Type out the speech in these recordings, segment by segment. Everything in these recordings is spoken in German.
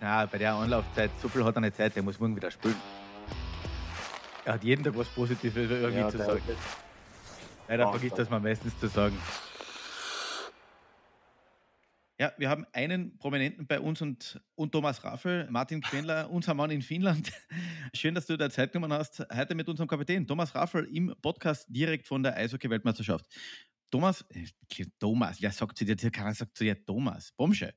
Ja, bei der Anlaufzeit, so viel hat er nicht Zeit, der muss morgen wieder spielen. Er hat jeden Tag was Positives irgendwie Ja, zu sagen. Leider vergisst das man meistens zu sagen. Ja, wir haben einen Prominenten bei uns und, und Thomas Raffel, Martin Quendler, unser Mann in Finnland. Schön, dass du da Zeit genommen hast, heute mit unserem Kapitän Thomas Raffel im Podcast direkt von der Eishockey-Weltmeisterschaft. Thomas, äh, Thomas, wer sagt zu dir, keiner sagt zu dir Thomas, Bomsche.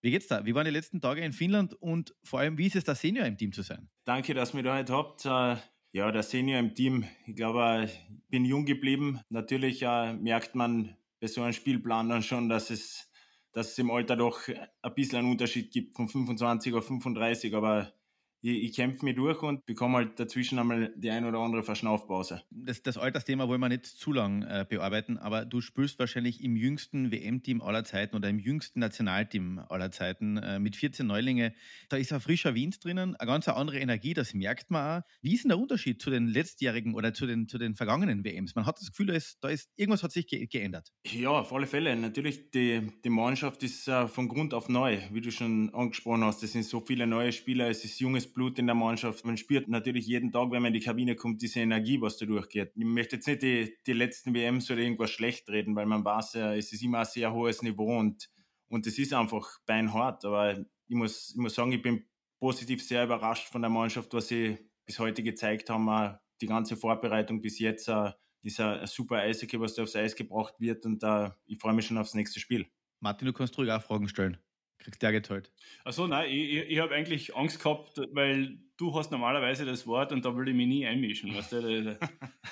Wie geht's da? Wie waren die letzten Tage in Finnland und vor allem, wie ist es, der Senior im Team zu sein? Danke, dass ihr da heute habt. Äh, Ja, der Senior im Team. Ich glaube, äh, ich bin jung geblieben. Natürlich äh, merkt man bei so einem Spielplan dann schon, dass es, dass es im Alter doch ein bisschen einen Unterschied gibt von 25 auf 35. Aber ich, ich kämpfe mich durch und bekomme halt dazwischen einmal die ein oder andere Verschnaufpause. Das, das Altersthema wollen wir nicht zu lang äh, bearbeiten, aber du spielst wahrscheinlich im jüngsten WM-Team aller Zeiten oder im jüngsten Nationalteam aller Zeiten äh, mit 14 Neulinge. Da ist ein frischer Wind drinnen, eine ganz andere Energie, das merkt man auch. Wie ist denn der Unterschied zu den letztjährigen oder zu den, zu den vergangenen WMs? Man hat das Gefühl, da ist, da ist irgendwas hat sich ge geändert. Ja, auf alle Fälle. Natürlich, die, die Mannschaft ist äh, von Grund auf neu, wie du schon angesprochen hast. Es sind so viele neue Spieler, es ist junges Blut in der Mannschaft. Man spürt natürlich jeden Tag, wenn man in die Kabine kommt, diese Energie, was da durchgeht. Ich möchte jetzt nicht die, die letzten WMs oder irgendwas schlecht reden, weil man weiß, ja, es ist immer ein sehr hohes Niveau und, und es ist einfach beinhart. Aber ich muss, ich muss sagen, ich bin positiv sehr überrascht von der Mannschaft, was sie bis heute gezeigt haben. Die ganze Vorbereitung bis jetzt äh, ist ein super Eishockey, was da aufs Eis gebracht wird und äh, ich freue mich schon aufs nächste Spiel. Martin, du kannst ruhig auch Fragen stellen. Kriegst der geteilt. Also nein, ich, ich, habe eigentlich Angst gehabt, weil du hast normalerweise das Wort und da will ich mich nie einmischen. Weißt du?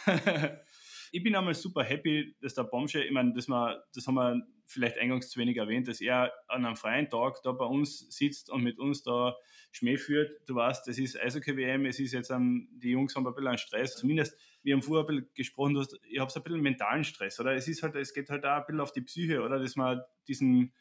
ich bin einmal super happy, dass der Bomsche, ich meine, das, wir, das haben wir vielleicht eingangs zu wenig erwähnt, dass er an einem freien Tag da bei uns sitzt und mit uns da Schmäh führt. Du weißt, das ist Eishockey-WM, es ist jetzt, um, die Jungs haben ein bisschen einen Stress. Zumindest, wir haben vorher ein bisschen gesprochen, du hast, habe so ein bisschen mentalen Stress, oder? Es ist halt, es geht halt auch ein bisschen auf die Psyche, oder? Dass man diesen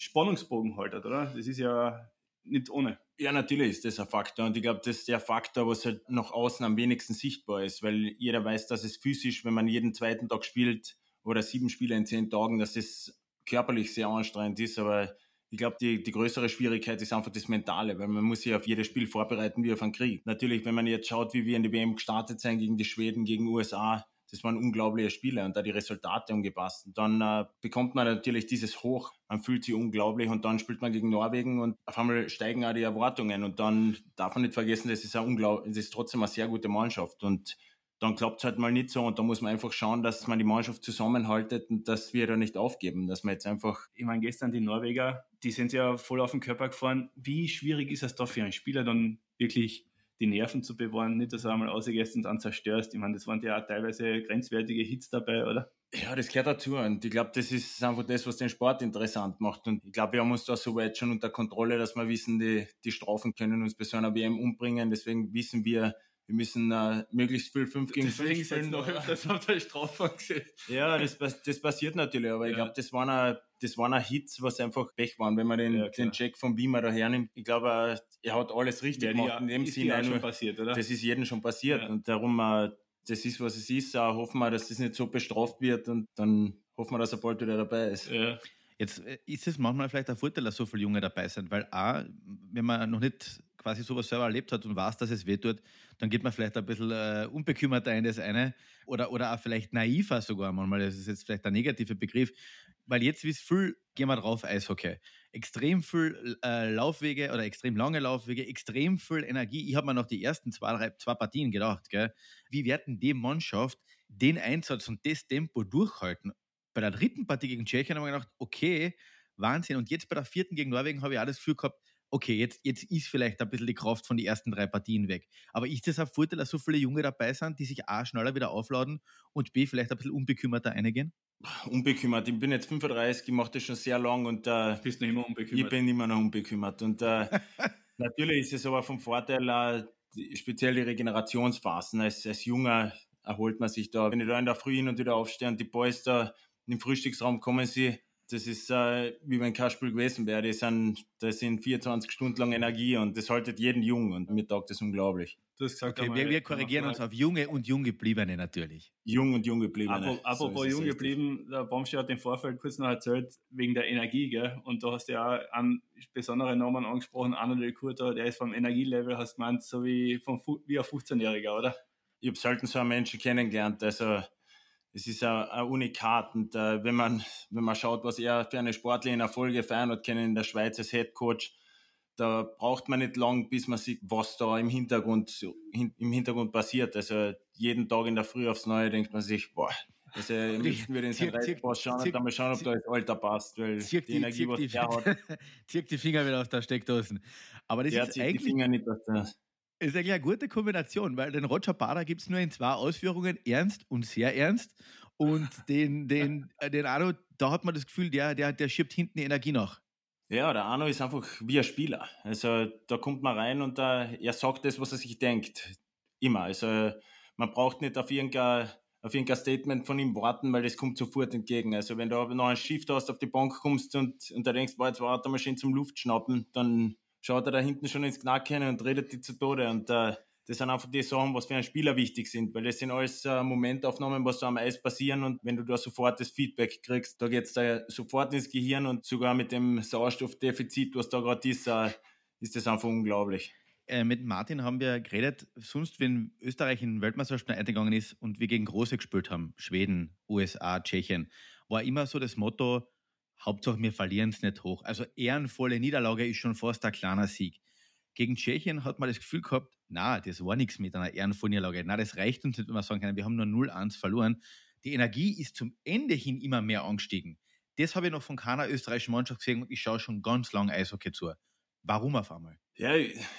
Spannungsbogen haltet, oder? Das ist ja nicht ohne. Ja, natürlich ist das ein Faktor und ich glaube, das ist der Faktor, was halt nach außen am wenigsten sichtbar ist, weil jeder weiß, dass es physisch, wenn man jeden zweiten Tag spielt oder sieben Spiele in zehn Tagen, dass es körperlich sehr anstrengend ist, aber ich glaube, die, die größere Schwierigkeit ist einfach das Mentale, weil man muss sich auf jedes Spiel vorbereiten wie auf einen Krieg. Natürlich, wenn man jetzt schaut, wie wir in die WM gestartet sind gegen die Schweden, gegen USA, das waren unglaubliche Spiele und da die Resultate umgepasst. Und dann äh, bekommt man natürlich dieses Hoch, man fühlt sich unglaublich und dann spielt man gegen Norwegen und auf einmal steigen auch die Erwartungen. Und dann darf man nicht vergessen, das ist, das ist trotzdem eine sehr gute Mannschaft. Und dann klappt es halt mal nicht so. Und da muss man einfach schauen, dass man die Mannschaft zusammenhaltet und dass wir da nicht aufgeben, dass man jetzt einfach Ich meine, gestern die Norweger, die sind ja voll auf den Körper gefahren. Wie schwierig ist es da für einen Spieler dann wirklich die Nerven zu bewahren, nicht, dass er einmal ausgehst und dann zerstörst. Ich meine, das waren ja auch teilweise grenzwertige Hits dabei, oder? Ja, das gehört dazu. Und ich glaube, das ist einfach das, was den Sport interessant macht. Und ich glaube, wir haben uns da soweit schon unter Kontrolle, dass wir wissen, die, die Strafen können uns bei so einer WM umbringen. Deswegen wissen wir, wir müssen äh, möglichst viel 5 gegen 5 Deswegen spielen. sind noch öfters auf der Strafe gesehen. Ja, das, das passiert natürlich, aber ich Ja. glaube, das waren auch, das waren auch Hits, was einfach Pech waren, wenn man den, Ja, den Jack von Beamer da hernimmt. Ich glaube, er hat alles richtig Ja, die gemacht in dem ist Sinne. auch schon passiert, oder? das ist jedem schon passiert Ja. und darum, äh, das ist, was es ist. Äh, hoffen wir, dass das nicht so bestraft wird und dann hoffen wir, dass er bald wieder dabei ist. ja. Jetzt äh, ist es manchmal vielleicht ein Vorteil, dass so viele Junge dabei sind, weil A, wenn man noch nicht quasi sowas selber erlebt hat und weiß, dass es wehtut, dann geht man vielleicht ein bisschen äh, unbekümmerter in das eine oder, oder auch vielleicht naiver sogar manchmal. Das ist jetzt vielleicht ein negativer Begriff, weil jetzt wie es viel, gehen wir drauf, Eishockey. Extrem viel äh, Laufwege oder extrem lange Laufwege, extrem viel Energie. Ich habe mir noch die ersten zwei, drei, zwei Partien gedacht, gell? wie werden die Mannschaft den Einsatz und das Tempo durchhalten? bei der dritten Partie gegen Tschechien haben wir gedacht, okay, Wahnsinn. Und jetzt bei der vierten gegen Norwegen habe ich das Gefühl gehabt, okay, jetzt, jetzt ist vielleicht ein bisschen die Kraft von den ersten drei Partien weg. Aber ist das ein Vorteil, dass so viele Junge dabei sind, die sich A, schneller wieder aufladen und B, vielleicht ein bisschen unbekümmerter eingehen? Unbekümmert. Ich bin jetzt 35, ich mache das schon sehr lang und äh, Bist noch immer ich unbekümmert. bin immer noch unbekümmert. Und äh, natürlich ist es aber vom Vorteil, äh, die- speziell die Regenerationsphasen. Als, als Junger erholt man sich da. Wenn ich da in der Früh hin und wieder aufstehe und die Boys da den Frühstücksraum kommen, sie das ist äh, wie wenn kein Spiel gewesen wäre. Das sind, das sind 24 Stunden lang Energie und das haltet jeden jung und mir taugt das unglaublich. Du hast gesagt, okay, wir, wir, korrigieren uns auf junge und jung gebliebene natürlich. Jung und jung gebliebene. Apropos so jung geblieben, der Baumschi hat im Vorfeld kurz noch erzählt, wegen der Energie, gell? Und da hast du ja auch einen besonderen Namen angesprochen, Arno Del Curto, der ist vom Energielevel, hast du gemeint, so wie, vom, wie ein 15-Jähriger, oder? Ich habe selten so einen Menschen kennengelernt, also es ist ein, ein Unikat. Und äh, wenn, man, wenn man schaut, was er für eine sportliche Erfolge feiern hat können in der Schweiz als Head Coach, da braucht man nicht lang, bis man sieht, was da im Hintergrund, hin, im Hintergrund passiert. Also jeden Tag in der Früh aufs Neue denkt man sich, boah, also am liebsten würde in sein Reitpass schauen und dann mal schauen, ob da das Alter passt, weil die, die Energie, was der hat. Zirk die Finger wieder aus der Steckdosen. Aber das der ist eigentlich... Die Finger nicht aus der ist eigentlich eine gute Kombination, weil den Roger Bader gibt es nur in zwei Ausführungen, ernst und sehr ernst. Und den, den, äh, den Arno, da hat man das Gefühl, der, der, der schiebt hinten die Energie nach. Ja, der Arno ist einfach wie ein Spieler. Also da kommt man rein und uh, er sagt das, was er sich denkt. Immer. Also man braucht nicht auf irgendein, auf irgendein Statement von ihm warten, weil das kommt sofort entgegen. Also wenn du noch ein Shift hast, auf die Bank kommst und, und da denkst, boah, jetzt war mal schön zum Luftschnappen, dann schaut er da hinten schon ins Knacken und redet die zu Tode. Und äh, das sind einfach die Sachen, was für einen Spieler wichtig sind, weil das sind alles äh, Momentaufnahmen, was da am Eis passieren und wenn du da sofort das Feedback kriegst, da geht es da sofort ins Gehirn und sogar mit dem Sauerstoffdefizit, was da gerade ist, äh, ist das einfach unglaublich. Äh, mit Martin haben wir geredet, sonst, wenn Österreich in Weltmeisterschaften eingegangen ist und wir gegen Große gespielt haben, Schweden, USA, Tschechien, war immer so das Motto, Hauptsache wir verlieren es nicht hoch. Also ehrenvolle Niederlage ist schon fast ein kleiner Sieg. Gegen Tschechien hat man das Gefühl gehabt, na, das war nichts mit einer ehrenvollen Niederlage. Na, das reicht uns nicht, wenn wir sagen können, wir haben nur 0-1 verloren. Die Energie ist zum Ende hin immer mehr angestiegen. Das habe ich noch von keiner österreichischen Mannschaft gesehen und ich schaue schon ganz lange Eishockey zu. Warum auf einmal? Ja,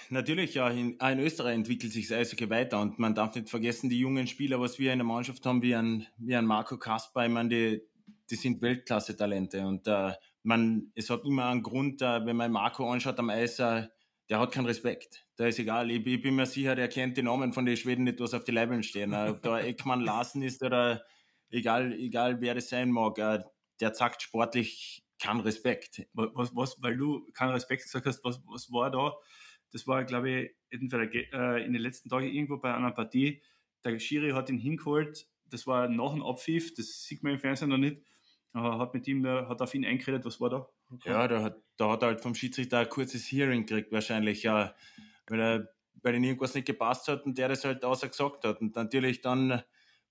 natürlich, ja. In, in, Österreich entwickelt sich das Eishockey weiter und man darf nicht vergessen, die jungen Spieler, was wir in der Mannschaft haben, wie ein, wie ein Marco Kasper, ich meine, die, die sind Weltklasse-Talente und äh, man, es hat immer einen Grund, äh, wenn man Marco anschaut am Eis, äh, der hat keinen Respekt. Da ist egal, ich, ich, bin mir sicher, der kennt die Namen von den Schweden nicht, was auf die Leibeln stehen. Ob da Eckmann Larsen ist oder egal, egal wer das sein mag, äh, der sagt sportlich keinen Respekt. Was, was, weil du keinen Respekt gesagt hast, was, was war da? Das war, glaube ich, entweder äh, in den letzten Tagen irgendwo bei einer Partie. Der Schiri hat ihn hingeholt, das war nach dem Abpfiff, das sieht man im Fernsehen noch nicht hat mit ihm, hat auf ihn eingeredet, was war da? Ja, da hat, da hat er halt vom Schiedsrichter ein kurzes Hearing gekriegt, wahrscheinlich, ja, weil er, weil ihm irgendwas nicht gepasst hat und der das halt außer gesagt hat. Und natürlich dann,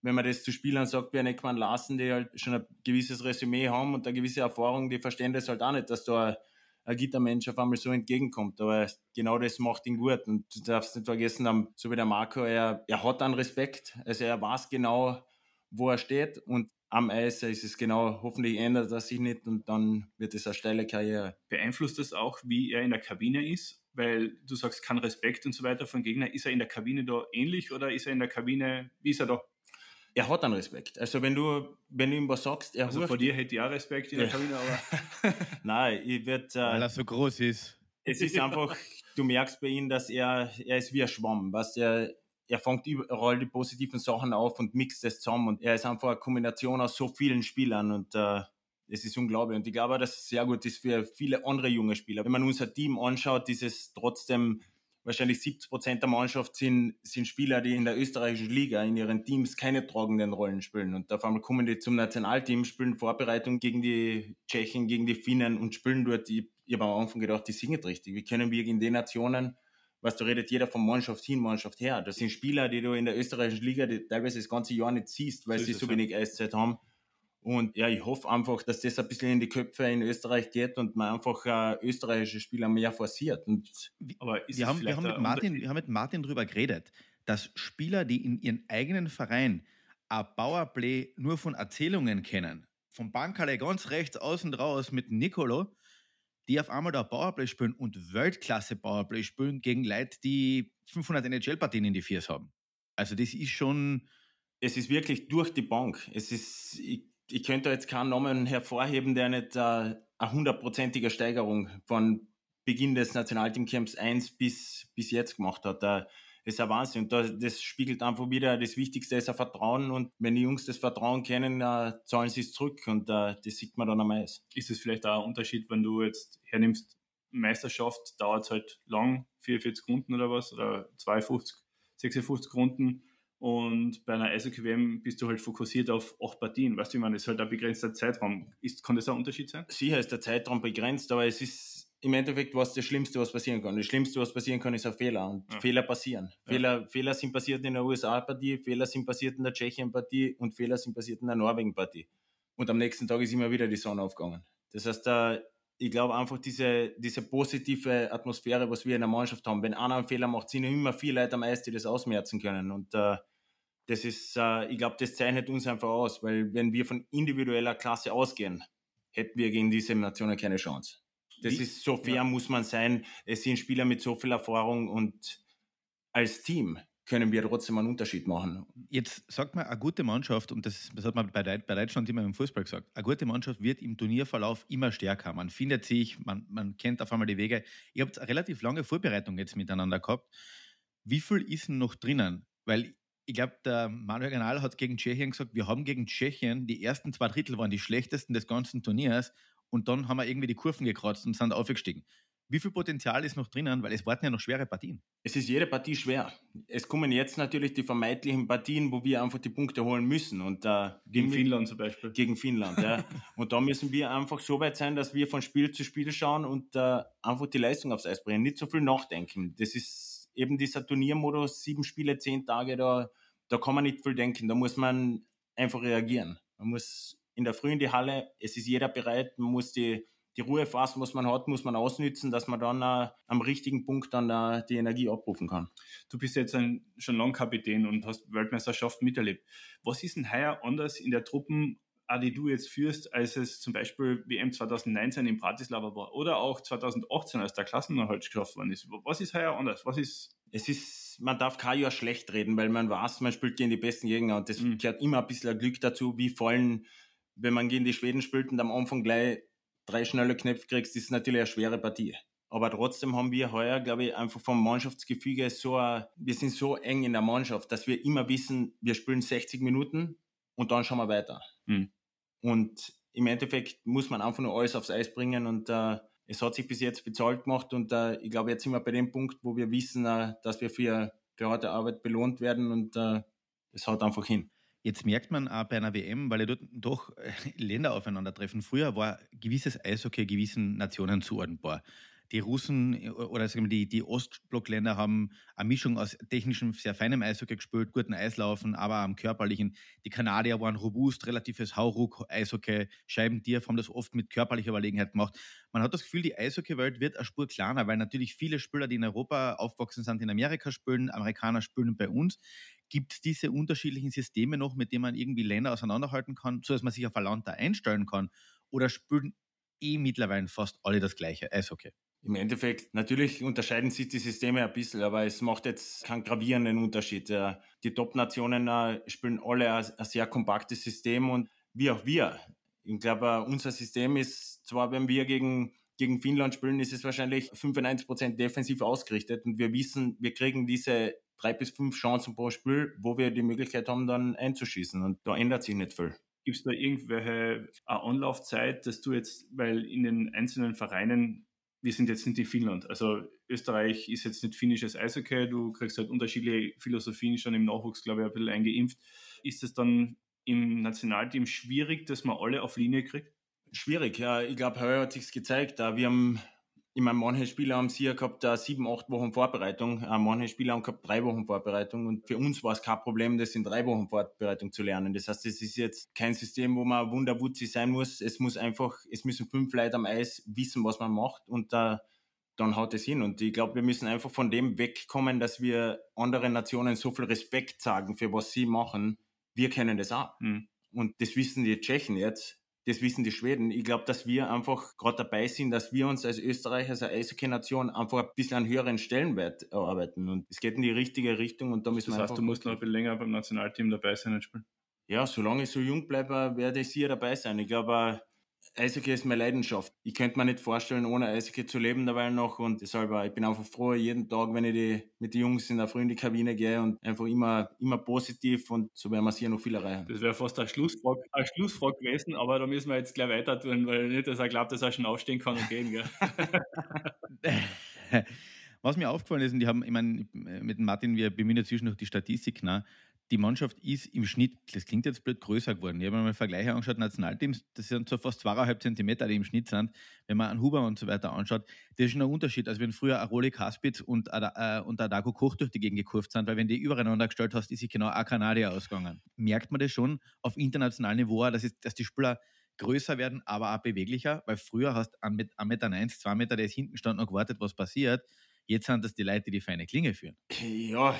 wenn man das zu Spielern sagt, wie ein Eckmann Larsen, die halt schon ein gewisses Resümee haben und eine gewisse Erfahrung, die verstehen das halt auch nicht, dass da ein, ein Gittermensch auf einmal so entgegenkommt. Aber genau das macht ihn gut. Und du darfst nicht vergessen, so wie der Marco, er, er hat einen Respekt. Also er weiß genau, wo er steht und am Eis ist es genau, hoffentlich ändert das sich nicht und dann wird es eine steile Karriere. Beeinflusst das auch, wie er in der Kabine ist? Weil du sagst, kein Respekt und so weiter von Gegner. Ist er in der Kabine da ähnlich oder ist er in der Kabine, wie ist er da? Er hat einen Respekt. Also wenn du, wenn du ihm was sagst, er Also vor dir hätte ich auch Respekt in der ja. Kabine, aber... Nein, ich werde... Äh, Weil er so groß ist. Es ist einfach, du merkst bei ihm, dass er, er ist wie ein Schwamm. Was er, er fängt überall die positiven Sachen auf und mixt das zusammen. Und er ist einfach eine Kombination aus so vielen Spielern und äh, es ist unglaublich. Und ich glaube, dass es sehr gut ist für viele andere junge Spieler. Wenn man unser Team anschaut, ist es trotzdem wahrscheinlich 70 Prozent der Mannschaft sind, sind Spieler, die in der österreichischen Liga in ihren Teams keine tragenden Rollen spielen. Und auf einmal kommen die zum Nationalteam, spielen Vorbereitung gegen die Tschechen, gegen die Finnen und spielen dort. Ich, ich habe am Anfang gedacht, die singen richtig. Wie können wir gegen die Nationen was du redet jeder von Mannschaft hin, Mannschaft her. Das sind Spieler, die du in der österreichischen Liga teilweise das ganze Jahr nicht siehst, weil so sie so wenig Eiszeit haben. Und ja, ich hoffe einfach, dass das ein bisschen in die Köpfe in Österreich geht und man einfach äh, österreichische Spieler mehr forciert. Und, aber wir, haben, wir, haben mit Martin, wir haben mit Martin darüber geredet, dass Spieler, die in ihren eigenen Verein ein Powerplay nur von Erzählungen kennen, vom Bankerle ganz rechts außen raus mit Nicolo, die auf einmal da Powerplay spielen und Weltklasse Powerplay spielen gegen Leute, die 500 NHL-Partien in die Viers haben. Also das ist schon... Es ist wirklich durch die Bank. Es ist, ich, ich könnte jetzt keinen Namen hervorheben, der nicht äh, eine hundertprozentige Steigerung von Beginn des Nationalteamcamps 1 bis, bis jetzt gemacht hat. Äh, Das ist ein Wahnsinn. Und das, das spiegelt einfach wieder, das Wichtigste ist ein Vertrauen. Und wenn die Jungs das Vertrauen kennen, äh, zahlen sie es zurück. Und äh, das sieht man dann am Eis. Ist es vielleicht auch ein Unterschied, wenn du jetzt hernimmst, Meisterschaft dauert es halt lang, 44 Runden oder was, oder 52, 56 Runden. Und bei einer Eishockey-WM bist du halt fokussiert auf acht Partien. Weißt du, ich meine, das ist halt ein begrenzter Zeitraum. Ist, kann das ein Unterschied sein? Sicher ist der Zeitraum begrenzt, aber es ist im Endeffekt was das Schlimmste, was passieren kann. Das Schlimmste, was passieren kann, ist ein Fehler. Und ja. Fehler passieren. Ja. Fehler, Fehler sind passiert in der USA-Partie, Fehler sind passiert in der Tschechien-Partie und Fehler sind passiert in der Norwegen-Partie. Und am nächsten Tag ist immer wieder die Sonne aufgegangen. Das heißt, da ich glaube einfach diese, diese positive Atmosphäre, was wir in der Mannschaft haben. Wenn einer einen Fehler macht, sind immer viele Leute am Eis, die das ausmerzen können. Und äh, das ist, äh, ich glaube, das zeichnet uns einfach aus, weil wenn wir von individueller Klasse ausgehen, hätten wir gegen diese Nationen keine Chance. Das Wie? ist so fair, ja. muss man sein. Es sind Spieler mit so viel Erfahrung und als Team können wir trotzdem einen Unterschied machen. Jetzt sagt man, eine gute Mannschaft, und das, das hat man bei, bei Deutschland immer im Fußball gesagt, eine gute Mannschaft wird im Turnierverlauf immer stärker. Man findet sich, man, man kennt auf einmal die Wege. Ihr habt eine relativ lange Vorbereitung jetzt miteinander gehabt. Wie viel ist denn noch drinnen? Weil ich glaube, der Manuel Ganal hat gegen Tschechien gesagt, wir haben gegen Tschechien, die ersten zwei Drittel waren die schlechtesten des ganzen Turniers und dann haben wir irgendwie die Kurven gekratzt und sind aufgestiegen. Wie viel Potenzial ist noch drinnen? Weil es warten ja noch schwere Partien. Es ist jede Partie schwer. Es kommen jetzt natürlich die vermeintlichen Partien, wo wir einfach die Punkte holen müssen. Und, äh, gegen Finnland zum Beispiel. Gegen Finnland, ja. und da müssen wir einfach so weit sein, dass wir von Spiel zu Spiel schauen und äh, einfach die Leistung aufs Eis bringen. Nicht so viel nachdenken. Das ist eben dieser Turniermodus, sieben Spiele, zehn Tage, da, da kann man nicht viel denken. Da muss man einfach reagieren. Man muss in der Früh in die Halle, es ist jeder bereit, man muss die die Ruhephasen, was man hat, muss man ausnützen, dass man dann äh, am richtigen Punkt dann äh, die Energie abrufen kann. Du bist jetzt ein, schon lang Kapitän und hast Weltmeisterschaft miterlebt. Was ist denn heuer anders in der Truppen, die du jetzt führst, als es zum Beispiel WM 2019 in Bratislava war oder auch 2018, als der Klassenerhalt geschafft worden ist? Was ist heuer anders? Was ist es ist, man darf kein Jahr schlecht reden, weil man weiß, man spielt gegen die besten Gegner und das mhm. gehört immer ein bisschen Glück dazu, wie vor allem, wenn man gegen die Schweden spielt und am Anfang gleich drei schnelle Knöpfe kriegst, ist natürlich eine schwere Partie. Aber trotzdem haben wir heuer, glaube ich, einfach vom Mannschaftsgefüge so, wir sind so eng in der Mannschaft, dass wir immer wissen, wir spielen 60 Minuten und dann schauen wir weiter. Mhm. Und im Endeffekt muss man einfach nur alles aufs Eis bringen und äh, es hat sich bis jetzt bezahlt gemacht und äh, ich glaube, jetzt sind wir bei dem Punkt, wo wir wissen, äh, dass wir für die harte Arbeit belohnt werden und äh, es haut einfach hin. Jetzt merkt man auch bei einer WM, weil ja dort doch äh, Länder aufeinandertreffen. Früher war gewisses Eishockey gewissen Nationen zuordnenbar. Die Russen äh, oder sagen wir, die, die Ostblockländer haben eine Mischung aus technischem, sehr feinem Eishockey gespielt, guten Eislaufen, aber am körperlichen. Die Kanadier waren robust, relatives Hauruck-Eishockey, Scheibentier, haben das oft mit körperlicher Überlegenheit gemacht. Man hat das Gefühl, die Eishockeywelt wird eine Spur kleiner, weil natürlich viele Spieler, die in Europa aufgewachsen sind, in Amerika spielen, Amerikaner spielen bei uns. Gibt es diese unterschiedlichen Systeme noch, mit denen man irgendwie Länder auseinanderhalten kann, sodass man sich auf ein Land da einstellen kann? Oder spielen eh mittlerweile fast alle das gleiche Eishockey? Im Endeffekt, natürlich unterscheiden sich die Systeme ein bisschen, aber es macht jetzt keinen gravierenden Unterschied. Die Top-Nationen äh, spielen alle ein sehr kompaktes System und wie auch wir. Ich glaube, unser System ist zwar, wenn wir gegen, gegen Finnland spielen, ist es wahrscheinlich 95% defensiv ausgerichtet und wir wissen, wir kriegen diese drei bis fünf Chancen pro Spiel, wo wir die Möglichkeit haben, dann einzuschießen. Und da ändert sich nicht viel. Gibt es da irgendwelche äh, Anlaufzeit, dass du jetzt, weil in den einzelnen Vereinen, wir sind jetzt nicht in Finnland, also Österreich ist jetzt nicht finnisches Eishockey, du kriegst halt unterschiedliche Philosophien schon im Nachwuchs, glaube ich, ein bisschen eingeimpft. Ist es dann im Nationalteam schwierig, dass man alle auf Linie kriegt? Schwierig, ja. Ich glaube, heuer hat sich gezeigt. Wir haben ich meine, manche Spieler haben sicher gehabt uh, sieben, acht Wochen Vorbereitung, uh, manche Spieler haben gehabt drei Wochen Vorbereitung und für uns war es kein Problem, das in drei Wochen Vorbereitung zu lernen. Das heißt, es ist jetzt kein System, wo man wunderwutzig sein muss. Es muss einfach, es müssen fünf Leute am Eis wissen, was man macht und uh, dann haut es hin. Und ich glaube, wir müssen einfach von dem wegkommen, dass wir anderen Nationen so viel Respekt sagen für was sie machen. Wir kennen das auch. Mhm. Und das wissen die Tschechen jetzt das wissen die Schweden. Ich glaube, dass wir einfach gerade dabei sind, dass wir uns als Österreich, als Eishockey-Nation einfach ein bisschen einen höheren Stellenwert erarbeiten. Und es geht in die richtige Richtung und da müssen das wir heißt, du musst noch ein bisschen länger beim Nationalteam dabei sein und spielen? Ja, solange ich so jung bleibe, werde ich sicher dabei sein. Ich glaube, Eishockey ist meine Leidenschaft. Ich könnte mir nicht vorstellen, ohne Eishockey zu leben dabei noch und deshalb, ich bin einfach froh, jeden Tag, wenn ich die, mit den Jungs in der Früh in die Kabine gehe und einfach immer, immer positiv und so werden wir hier noch viel erreichen. Das wäre fast ein Schlussfrage, ein Schlussfrage gewesen, aber da müssen wir jetzt gleich weiter tun, weil nicht, dass er glaubt, dass er schon aufstehen kann und gehen. Gell? Was mir aufgefallen ist, und die haben, ich meine, mit Martin, wir bemühen ja zwischendurch die Statistik nach, die Mannschaft ist im Schnitt, das klingt jetzt blöd, größer geworden. Ich habe mir mal Vergleiche angeschaut, Nationalteams, das sind so fast zweieinhalb Zentimeter, die im Schnitt sind. Wenn man einen Huber und so weiter anschaut, das ist schon ein Unterschied, als wenn früher Aroli Kaspitz und, äh, und Adago Koch durch die Gegend gekurft sind, weil wenn die übereinander gestellt hast, ist sich genau ein Kanadier ausgegangen. Merkt man das schon auf internationalem Niveau, dass, es, dass die Spieler größer werden, aber auch beweglicher, weil früher hast du 1,1 Meter, 2 Meter, der ist hinten stand und gewartet, was passiert. Jetzt sind das die Leute, die feine Klinge führen. Ja,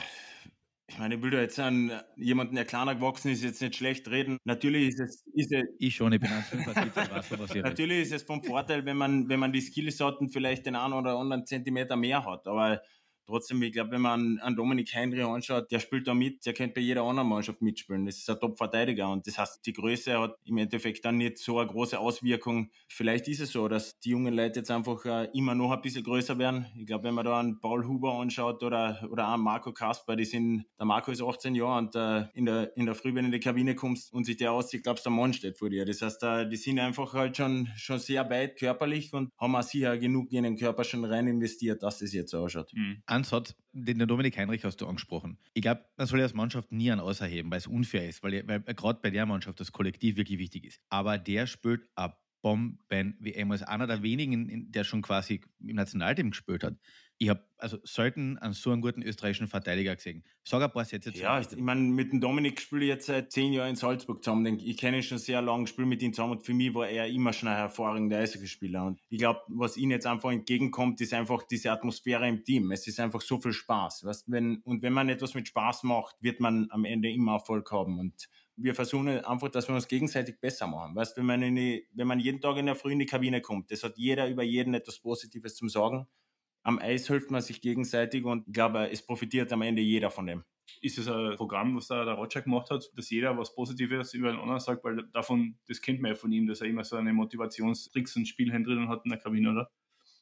ich meine, ich will da jetzt an jemanden, der kleiner gewachsen ist, jetzt nicht schlecht reden. Natürlich ist es. Ist es ich schon, ich bin 1,75, weiß was ihr Natürlich ist es vom Vorteil, wenn man, wenn man die Skills hat und vielleicht den einen oder anderen Zentimeter mehr hat. Aber Trotzdem, ich glaube, wenn man an Dominik Heinrich anschaut, der spielt da mit, der könnte bei jeder anderen Mannschaft mitspielen. Das ist ein Top-Verteidiger und das heißt, die Größe hat im Endeffekt dann nicht so eine große Auswirkung. Vielleicht ist es so, dass die jungen Leute jetzt einfach äh, immer noch ein bisschen größer werden. Ich glaube, wenn man da einen Paul Huber anschaut oder, oder einen Marco Kasper, die sind, der Marco ist 18 Jahre und äh, in, der, in der Früh, wenn du in die Kabine kommst und sich der aussieht, glaubst du, der Mann steht vor dir. Das heißt, äh, die sind einfach halt schon, schon sehr weit körperlich und haben auch sicher genug in den Körper schon rein investiert, dass das jetzt so ausschaut. Mhm. Ansatz, den Dominik Heinrich hast du angesprochen. Ich glaube, man soll als Mannschaft nie einen außerheben, weil es unfair ist, weil, weil gerade bei der Mannschaft das Kollektiv wirklich wichtig ist. Aber der spielt ab Bomben-WM als einer der wenigen, der schon quasi im Nationalteam gespielt hat. Ich habe also selten einen so einen guten österreichischen Verteidiger gesehen. Sag ein paar Sätze zu. Ja, ich meine, mit dem Dominik spiele ich jetzt seit zehn Jahren in Salzburg zusammen. Ich kenne ihn schon sehr lange, spiele mit ihm zusammen und für mich war er immer schon ein hervorragender Eishockeyspieler. Und ich glaube, was ihnen jetzt einfach entgegenkommt, ist einfach diese Atmosphäre im Team. Es ist einfach so viel Spaß. Weißt, wenn, und wenn man etwas mit Spaß macht, wird man am Ende immer Erfolg haben. Und wir versuchen einfach, dass wir uns gegenseitig besser machen. Weißt, wenn man, die, wenn man jeden Tag in der Früh in die Kabine kommt, das hat jeder über jeden etwas Positives zum Sagen. Am Eis hilft man sich gegenseitig und ich glaube, es profitiert am Ende jeder von dem. Ist es ein Programm, was da der Roger gemacht hat, dass jeder was Positives über einen anderen sagt, weil davon, das kennt man ja von ihm, dass er immer so eine Motivationstricks und Spielhändler hat in der Kabine, oder?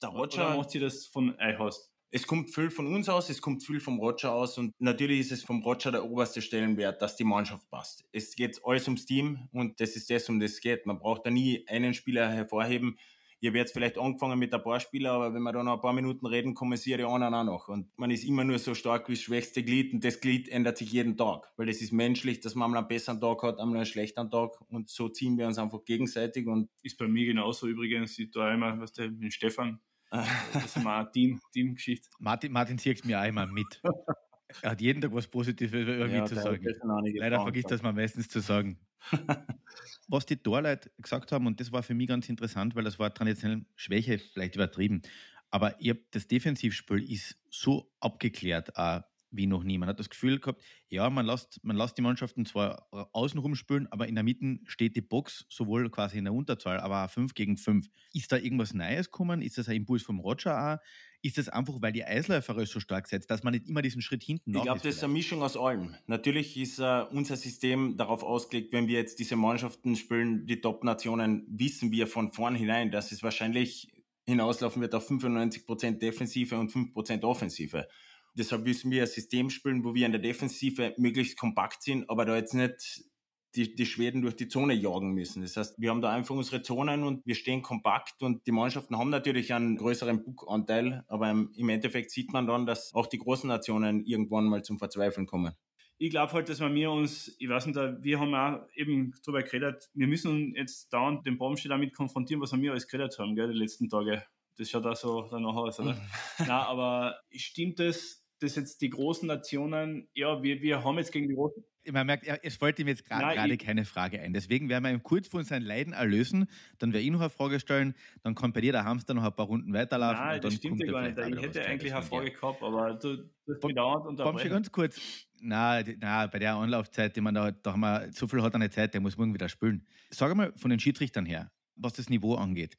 Der Roger oder macht sie das von Eihaus? es kommt viel von uns aus, es kommt viel vom Roger aus und natürlich ist es vom Roger der oberste Stellenwert, dass die Mannschaft passt. Es geht alles ums Team und das ist das, um das es geht. Man braucht da nie einen Spieler hervorheben. Ihr werdet vielleicht angefangen mit ein paar Spielern, aber wenn wir da noch ein paar Minuten reden, kommen sie die anderen auch noch. Und man ist immer nur so stark wie das schwächste Glied und das Glied ändert sich jeden Tag, weil es ist menschlich, dass man einmal einen besseren Tag hat, einmal einen schlechteren Tag und so ziehen wir uns einfach gegenseitig. Und ist bei mir genauso übrigens. Ich tue immer, was der mit Stefan, das ist mal eine Team, Teamgeschichte. Martin, Martin zieht mir auch immer mit. Er hat jeden Tag was Positives irgendwie ja, zu sagen. Leider vergisst das man meistens zu sagen. was die Torleute gesagt haben, und das war für mich ganz interessant, weil das war traditionell Schwäche, vielleicht übertrieben. Aber ihr, das Defensivspiel ist so abgeklärt, auch wie noch nie. Man hat das Gefühl gehabt, ja, man lässt, man lässt die Mannschaften zwar außenrum spielen, aber in der Mitte steht die Box sowohl quasi in der Unterzahl, aber auch 5 gegen 5. Ist da irgendwas Neues gekommen? Ist das ein Impuls vom Roger auch? Ist das einfach, weil die Eisläufer so stark setzt, dass man nicht immer diesen Schritt hinten Ich glaube, das ist eine Mischung aus allem. Natürlich ist uh, unser System darauf ausgelegt, wenn wir jetzt diese Mannschaften spielen, die Top-Nationen, wissen wir von vornherein, dass es wahrscheinlich hinauslaufen wird auf 95% Defensive und 5% Offensive. Deshalb müssen wir ein System spielen, wo wir in der Defensive möglichst kompakt sind, aber da jetzt nicht die, die Schweden durch die Zone jagen müssen. Das heißt, wir haben da einfach unsere Zonen und wir stehen kompakt und die Mannschaften haben natürlich einen größeren Buckanteil, aber im Endeffekt sieht man dann, dass auch die großen Nationen irgendwann mal zum Verzweifeln kommen. Ich glaube halt, dass wir uns, ich weiß nicht, wir haben auch eben darüber geredet, wir müssen jetzt dauernd den Baumstein damit konfrontieren, was wir alles geredet haben, gell, die letzten Tage. Das schaut auch so danach aus, oder? Na, aber stimmt das, dass jetzt die großen Nationen, ja, wir, wir haben jetzt gegen die großen. Man merkt, es fällt ihm jetzt gerade keine Frage ein. Deswegen werden wir ihm kurz von seinen Leiden erlösen. Dann werde ich noch eine Frage stellen. Dann kann bei dir der Hamster noch ein paar Runden weiterlaufen. Nein, das stimmt ja gar nicht. Ich hätte eigentlich eine Frage gehabt, aber du hast mich dauernd unterbrechen. Komm schon ganz kurz. Na, na, bei der Anlaufzeit, die man da, da haben wir, so viel hat er eine Zeit, der muss morgen wieder spielen. Sag mal von den Schiedsrichtern her, was das Niveau angeht.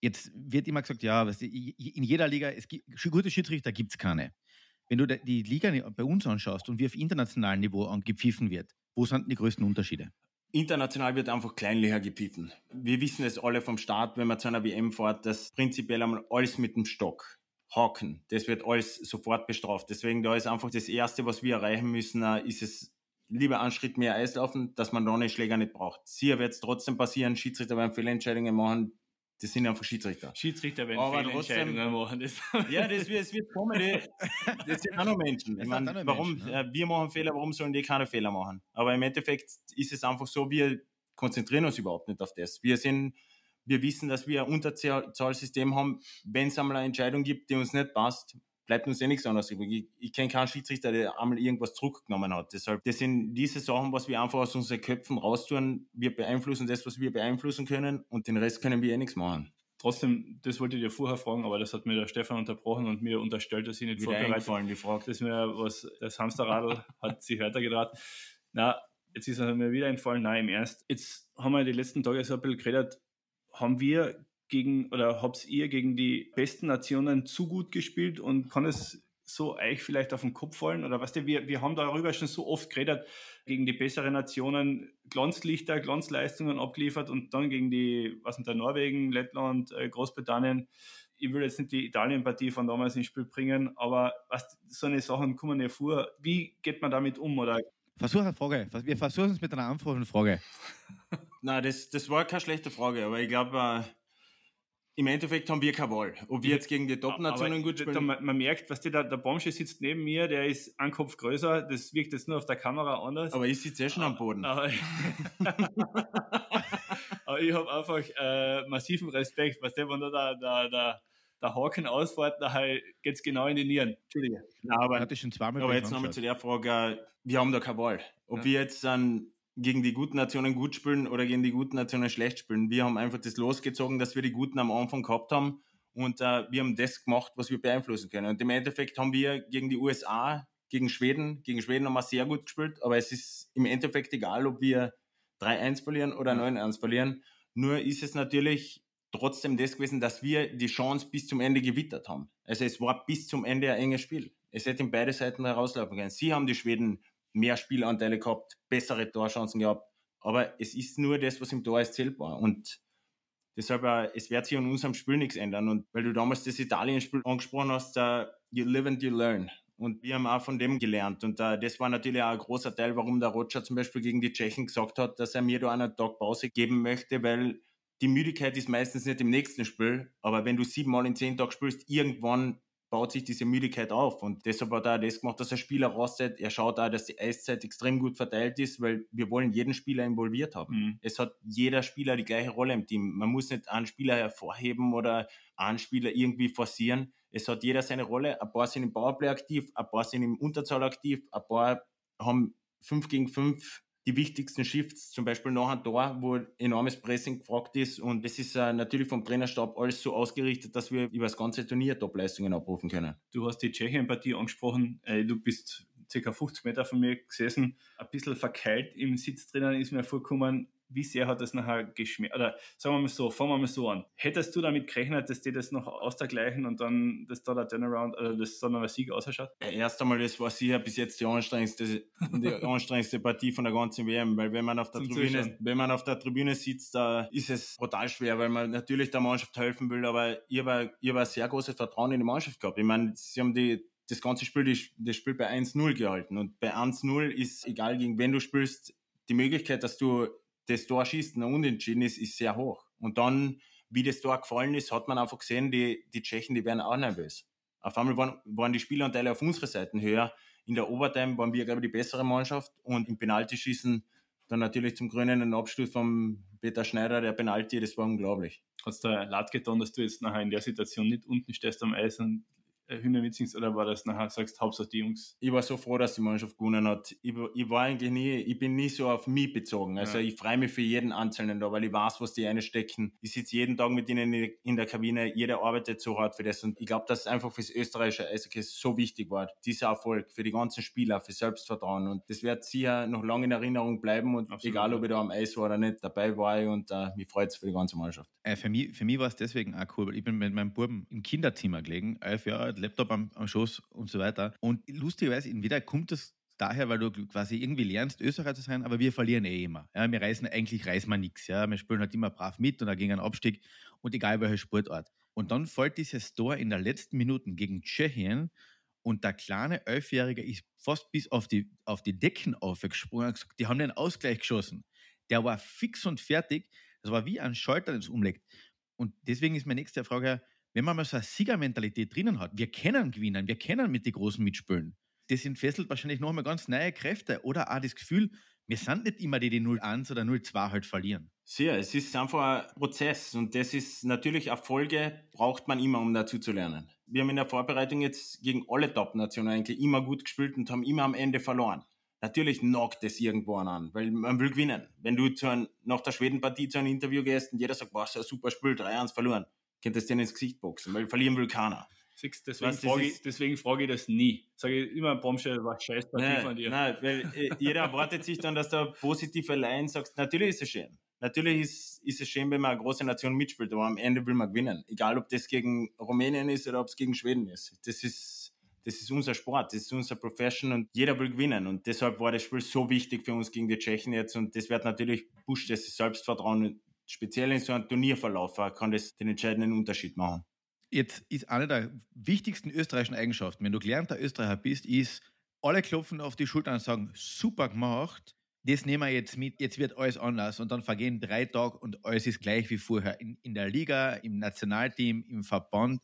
Jetzt wird immer gesagt, ja, in jeder Liga, es gibt, gute Schiedsrichter gibt es keine wenn du die Liga bei uns anschaust und wie auf internationalem Niveau angepfiffen wird, wo sind die größten Unterschiede? international wird einfach kleinlicher gepfiffen. Wir wissen es alle vom Start, wenn man zu einer WM fährt, dass prinzipiell einmal alles mit dem Stock. Haken, das wird alles sofort bestraft. Deswegen da ist einfach das Erste, was wir erreichen müssen, äh, ist es lieber einen Schritt mehr Eislaufen, dass man da einen Schläger nicht braucht. Sicher wird es trotzdem passieren, Schiedsrichter werden Fehlentscheidungen machen, das sind einfach Schiedsrichter. Schiedsrichter werden aber Fehlentscheidungen machen. Das ja, das wird, das wird kommen. Die, das sind auch noch Menschen. Ich meine, warum, Menschen, ja. wir machen Fehler, warum sollen die keine Fehler machen? Aber im Endeffekt ist es einfach so, wir konzentrieren uns überhaupt nicht auf das. Wir sind, wir wissen, dass wir ein Unterzahlsystem haben. Wenn es einmal eine Entscheidung gibt, die uns nicht passt, bleibt uns eh nichts anderes übrig. Ich, ich kenne keinen Schiedsrichter, der einmal irgendwas zurückgenommen hat. Deshalb, das sind diese Sachen, was wir einfach aus unseren Köpfen raustun. Wir beeinflussen das, was wir beeinflussen können und den Rest können wir eh nichts machen. Trotzdem, das wollte ich dir vorher fragen, aber das hat mir der Stefan unterbrochen und mir unterstellt, dass ich nicht Wieder vorbereitet die Frage. Das mir was, das Hamsterradl hat sich weitergedraht. Na, jetzt ist es mir wieder entfallen, nein, im Ernst. Jetzt haben wir die letzten Tage so ein bisschen geredet, haben wir gegen oder habt ihr gegen die besten Nationen zu gut gespielt und kann es so euch vielleicht auf den Kopf fallen? Oder was weißt du, wir, wir haben darüber schon so oft geredet, gegen die besseren Nationen Glanzlichter, Glanzleistungen abgeliefert und dann gegen die, was sind da, Norwegen, Lettland, äh, Großbritannien. Ich will jetzt nicht die Italien-Partie von damals ins Spiel bringen, aber was, so eine Sachen kommen ja vor. Wie geht man damit um? Oder Versuch eine Frage. Wir versuchen es mit einer einfachen Frage. Nein, das, das war keine schlechte Frage, aber ich glaube, äh, im Endeffekt haben wir keine Wahl. Ob wir jetzt gegen die Top-Nationen gut spielen. man, man, merkt, was die, der, der Bomsche sitzt neben mir, der ist ein Kopf größer, das wirkt jetzt nur auf der Kamera anders. Aber ich sitze eh schon am Boden. Aber, aber ich habe einfach äh, massiven Respekt, was der, wenn da der, der, der, der Haken ausfährt, nachher geht es genau in die Nieren. Entschuldige. Na, aber, aber jetzt nochmal zu der Frage, wir haben da keine Wahl. Ob ja. wir jetzt dann gegen die guten Nationen gut spielen oder gegen die guten Nationen schlecht spielen. Wir haben einfach das losgezogen, dass wir die Guten am Anfang gehabt haben und äh, wir haben das gemacht, was wir beeinflussen können. Und im Endeffekt haben wir gegen die USA, gegen Schweden, gegen Schweden haben wir sehr gut gespielt, aber es ist im Endeffekt egal, ob wir 3-1 verlieren oder 9-1 verlieren. Nur ist es natürlich trotzdem das gewesen, dass wir die Chance bis zum Ende gewittert haben. Also es war bis zum Ende ein enges Spiel. Es hätte in beide Seiten herauslaufen können. Sie haben die Schweden mehr Spielanteile gehabt, bessere Torchancen gehabt. Aber es ist nur das, was im Tor ist, zählbar. Und deshalb, äh, es wird sich an unserem Spiel nichts ändern. Und weil du damals das Italien-Spiel angesprochen hast, uh, you live and you learn. Und wir haben auch von dem gelernt. Und uh, das war natürlich auch ein großer Teil, warum der Roger zum Beispiel gegen die Tschechen gesagt hat, dass er mir da einen Tag Pause geben möchte, weil die Müdigkeit ist meistens nicht im nächsten Spiel. Aber wenn du siebenmal in zehn Tagen spielst, irgendwann baut sich diese Müdigkeit auf. Und deshalb hat er das gemacht, dass der Spieler rastet. Er schaut auch, dass die Eiszeit extrem gut verteilt ist, weil wir wollen jeden Spieler involviert haben. Mhm. Es hat jeder Spieler die gleiche Rolle im Team. Man muss nicht einen Spieler hervorheben oder einen Spieler irgendwie forcieren. Es hat jeder seine Rolle. Ein paar sind im Powerplay aktiv, ein paar sind im Unterzahl aktiv, ein paar haben fünf gegen fünf die wichtigsten Shifts, zum Beispiel nach einem Tor, wo enormes Pressing gefragt ist. Und das ist äh, natürlich vom Trainerstab alles so ausgerichtet, dass wir über das ganze Turnier Top-Leistungen abrufen können. Du hast die Tschechien-Partie angesprochen. Äh, du bist ca. 50 Meter von mir gesessen, ein bisschen verkeilt im Sitz drinnen ist mir vorgekommen wie sehr hat das nachher geschmeckt? Oder sagen wir mal so, fangen wir mal so an. Hättest du damit gerechnet, dass die das noch ausgleichen und dann dass da der Turnaround oder das dann noch ein Sieg ausschaut? Erst einmal, das war sicher bis jetzt die anstrengendste, die anstrengendste Partie von der ganzen WM, weil wenn man auf der Tribüne, wenn man auf der Tribüne sitzt, da ist es brutal schwer, weil man natürlich der Mannschaft helfen will, aber ich habe, ich habe ein sehr großes Vertrauen in die Mannschaft gehabt. Ich meine, sie haben die, das ganze Spiel, das Spiel bei 1-0 gehalten. Und bei 1-0 ist, egal gegen wen du spielst, die Möglichkeit, dass du das Tor schießt und unentschieden ist, ist sehr hoch. Und dann, wie das Tor gefallen ist, hat man einfach gesehen, die, die Tschechen, die werden auch nervös. Auf einmal waren, waren die Spielanteile auf unserer Seite höher. In der Overtime waren wir, glaube ich, die bessere Mannschaft und im Penaltyschießen dann natürlich zum Grünen Abschluss von Peter Schneider, der Penalty, das war unglaublich. Hat es da leid getan, dass du jetzt nachher in der Situation nicht unten stehst am Eis und äh, Hühnerwitzings oder war das nachher, sagst Hauptsache die Jungs? Ich war so froh, dass die Mannschaft gewonnen hat. Ich, ich war eigentlich nie, ich bin nie so auf mich bezogen. Also ja. ich freue mich für jeden Einzelnen da, weil ich weiß, was die einstecken. Ich sitze jeden Tag mit ihnen in der Kabine, jeder arbeitet so hart für das und ich glaube, dass es einfach fürs österreichische Eishockey so wichtig war. Dieser Erfolg für die ganzen Spieler, für Selbstvertrauen und das wird sicher noch lange in Erinnerung bleiben und Absolut. egal, ob ich da am Eis war oder nicht, dabei war ich und uh, mich freut es für die ganze Mannschaft. Äh, für mich, für mich war es deswegen auch cool, weil ich bin mit meinem Buben im Kinderzimmer gelegen, elf Jahre alt, Laptop am, am Schoß und so weiter. Und lustigerweise, entweder kommt das daher, weil du quasi irgendwie lernst, Österreicher zu sein, aber wir verlieren eh immer. Ja, wir reisen eigentlich reisen wir nichts. Ja. Wir spielen halt immer brav mit und da gegen einen Abstieg und egal welcher Sportart. Und dann fällt dieses Tor in der letzten Minute gegen Tschechien und der kleine Elfjährige ist fast bis auf die, auf die Decken aufgesprungen und gesagt, die haben den Ausgleich geschossen. Der war fix und fertig. Das war wie ein Schalter, das umlegt. Und deswegen ist meine nächste Frage, wenn man mal so eine Siegermentalität drinnen hat, wir kennen gewinnen, wir kennen mit den Großen mitspielen, das entfesselt wahrscheinlich nochmal ganz neue Kräfte oder auch das Gefühl, wir sind nicht immer die, die 0-1 oder 0-2 halt verlieren. Sehr, es ist einfach ein Prozess und das ist natürlich Erfolge, braucht man immer, um dazu zu lernen. Wir haben in der Vorbereitung jetzt gegen alle Top-Nationen eigentlich immer gut gespielt und haben immer am Ende verloren. Natürlich knockt es irgendwo an, weil man will gewinnen. Wenn du zu ein, nach der Schwedenpartie zu einem Interview gehst und jeder sagt, so ein super Spiel, 3-1 verloren, könntest du dir ins Gesicht boxen, weil verlieren will keiner. Deswegen, frage ich, deswegen frage ich das nie. Sage ich immer, Bombshell war scheiße nein, von dir. Nein, weil äh, jeder erwartet sich dann, dass du positive Line sagst, natürlich ist es schön. Natürlich ist, ist es schön, wenn man eine große Nation mitspielt, aber am Ende will man gewinnen. Egal, ob das gegen Rumänien ist oder ob es gegen Schweden ist. Das ist, das ist unser Sport, das ist unser Profession und jeder will gewinnen. Und deshalb war das Spiel so wichtig für uns gegen die Tschechen jetzt und das wird natürlich pusht das Selbstvertrauen. Speziell in so einem Turnierverlauf kann das den entscheidenden Unterschied machen. Jetzt ist eine der wichtigsten österreichischen Eigenschaften, wenn du gelernter Österreicher bist, ist, alle klopfen auf die Schulter und sagen, super gemacht, das nehmen wir jetzt mit, jetzt wird alles anders und dann vergehen drei Tage und alles ist gleich wie vorher. In, in der Liga, im Nationalteam, im Verband,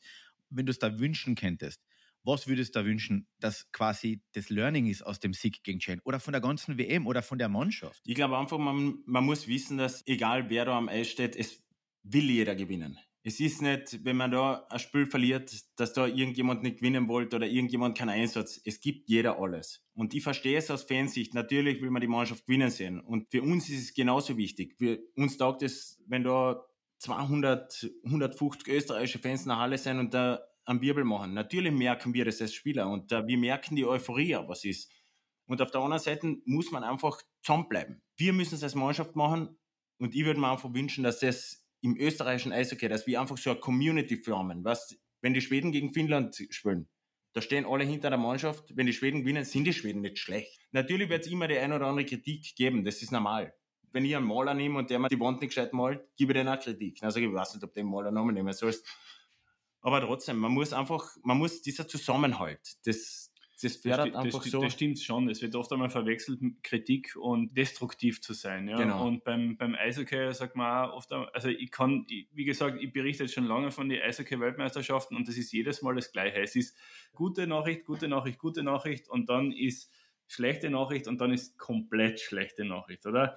wenn du es da wünschen könntest, was würdest du da wünschen, dass quasi das Learning ist aus dem Sieg gegen Chain oder von der ganzen WM oder von der Mannschaft? Ich glaube einfach, man, man muss wissen, dass egal wer da am Eis steht, es will jeder gewinnen. Es ist nicht, wenn man da ein Spiel verliert, dass da irgendjemand nicht gewinnen wollte oder irgendjemand keinen Einsatz. Es gibt jeder alles. Und ich verstehe es aus Fansicht. Natürlich will man die Mannschaft gewinnen sehen. Und für uns ist es genauso wichtig. Für uns taugt es, wenn da 200, 150 österreichische Fans in der Halle sind und da einen Wirbel machen. Natürlich merken wir das als Spieler und uh, wir merken die Euphorie, was ist. Und auf der anderen Seite muss man einfach zusammenbleiben. Wir müssen es als Mannschaft machen und ich würde mir einfach wünschen, dass das im österreichischen Eishockey, dass wir einfach so eine Community formen. Was, wenn die Schweden gegen Finnland spielen, da stehen alle hinter der Mannschaft. Wenn die Schweden gewinnen, sind die Schweden nicht schlecht. Natürlich wird es immer die ein oder andere Kritik geben, das ist normal. Wenn ich einen Maler nehme und der mir die Wand nicht gescheit malt, gebe ich denen auch Kritik. Also ich weiß nicht, ob du den Maler nochmal nehmen sollst. Aber trotzdem, man muss einfach, man muss dieser Zusammenhalt, das, das fördert das, einfach das, so. Das stimmt schon. Es wird oft einmal verwechselt, Kritik und destruktiv zu sein. Ja? Genau. Und beim, beim Eishockey sagt man auch oft, also ich kann, wie gesagt, ich berichte jetzt schon lange von den Eishockey-Weltmeisterschaften und das ist jedes Mal das Gleiche. Es ist gute Nachricht, gute Nachricht, gute Nachricht und dann ist schlechte Nachricht und dann ist komplett schlechte Nachricht, oder?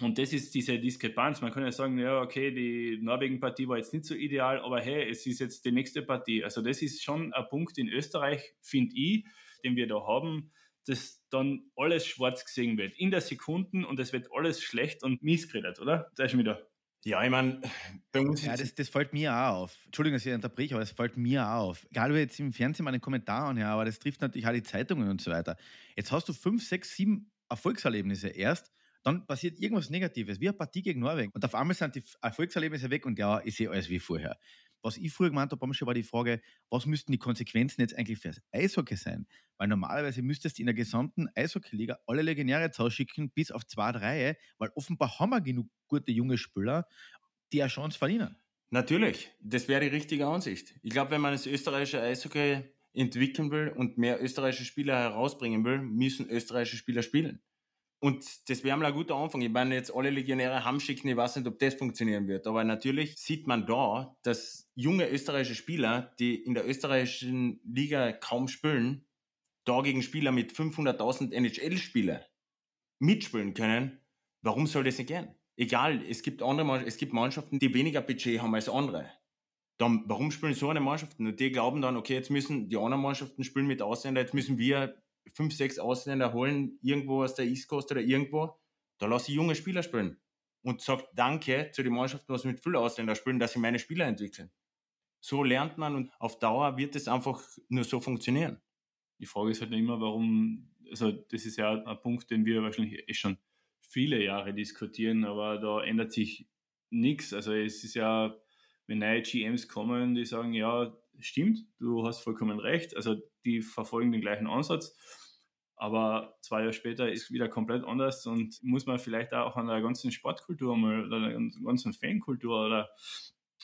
Und das ist diese Diskrepanz. Man kann ja sagen, ja, okay, die Norwegen-Partie war jetzt nicht so ideal, aber hey, es ist jetzt die nächste Partie. Also das ist schon ein Punkt in Österreich, finde ich, den wir da haben, dass dann alles schwarz gesehen wird in der Sekunden und es wird alles schlecht und mies geredet, oder? Da ist schon wieder. Ja, ich meine, bei uns. Ja, das, das fällt mir auch auf. Entschuldigung, dass ich unterbreche, aber es fällt mir auch auf. Egal, ob jetzt im Fernsehen mal einen Kommentar anhöre, aber das trifft natürlich auch die Zeitungen und so weiter. Jetzt hast du fünf, sechs, sieben Erfolgserlebnisse erst, dann passiert irgendwas Negatives, wie eine Partie gegen Norwegen. Und auf einmal sind die Erfolgserlebnisse weg und ja, ich sehe alles wie vorher. Was ich früher gemeint habe, war die Frage, was müssten die Konsequenzen jetzt eigentlich fürs Eishockey sein? Weil normalerweise müsstest du in der gesamten Eishockey-Liga alle Legionäre rausschicken, bis auf zwei, drei, weil offenbar haben wir genug gute junge Spieler, die eine Chance verdienen. Natürlich, das wäre die richtige Ansicht. Ich glaube, wenn man das österreichische Eishockey entwickeln will und mehr österreichische Spieler herausbringen will, müssen österreichische Spieler spielen. Und das wäre mal ein guter Anfang. Ich meine, jetzt alle Legionäre haben schicken, ich weiß nicht, ob das funktionieren wird. Aber natürlich sieht man da, dass junge österreichische Spieler, die in der österreichischen Liga kaum spielen, da gegen Spieler mit 500.000 NHL-Spieler mitspielen können. Warum soll das nicht gehen? Egal, es gibt andere, es gibt Mannschaften, die weniger Budget haben als andere. Dann, warum spielen so eine Mannschaften? Und die glauben dann, okay, jetzt müssen die anderen Mannschaften spielen mit Ausländern, jetzt müssen wir fünf, sechs Ausländer holen, irgendwo aus der East Coast oder irgendwo, da lasse ich junge Spieler spielen und sage Danke zu den Mannschaften, was mit vielen Ausländern spielen, dass sie meine Spieler entwickeln. So lernt man und auf Dauer wird es einfach nur so funktionieren. Die Frage ist halt immer, warum, also das ist ja ein Punkt, den wir wahrscheinlich eh schon viele Jahre diskutieren, aber da ändert sich nichts. Also es ist ja, wenn neue GMs kommen, die sagen, ja, stimmt, du hast vollkommen recht, also die verfolgen den gleichen Ansatz Aber zwei Jahre später ist wieder komplett anders und muss man vielleicht auch an der ganzen Sportkultur mal oder der ganzen Fankultur oder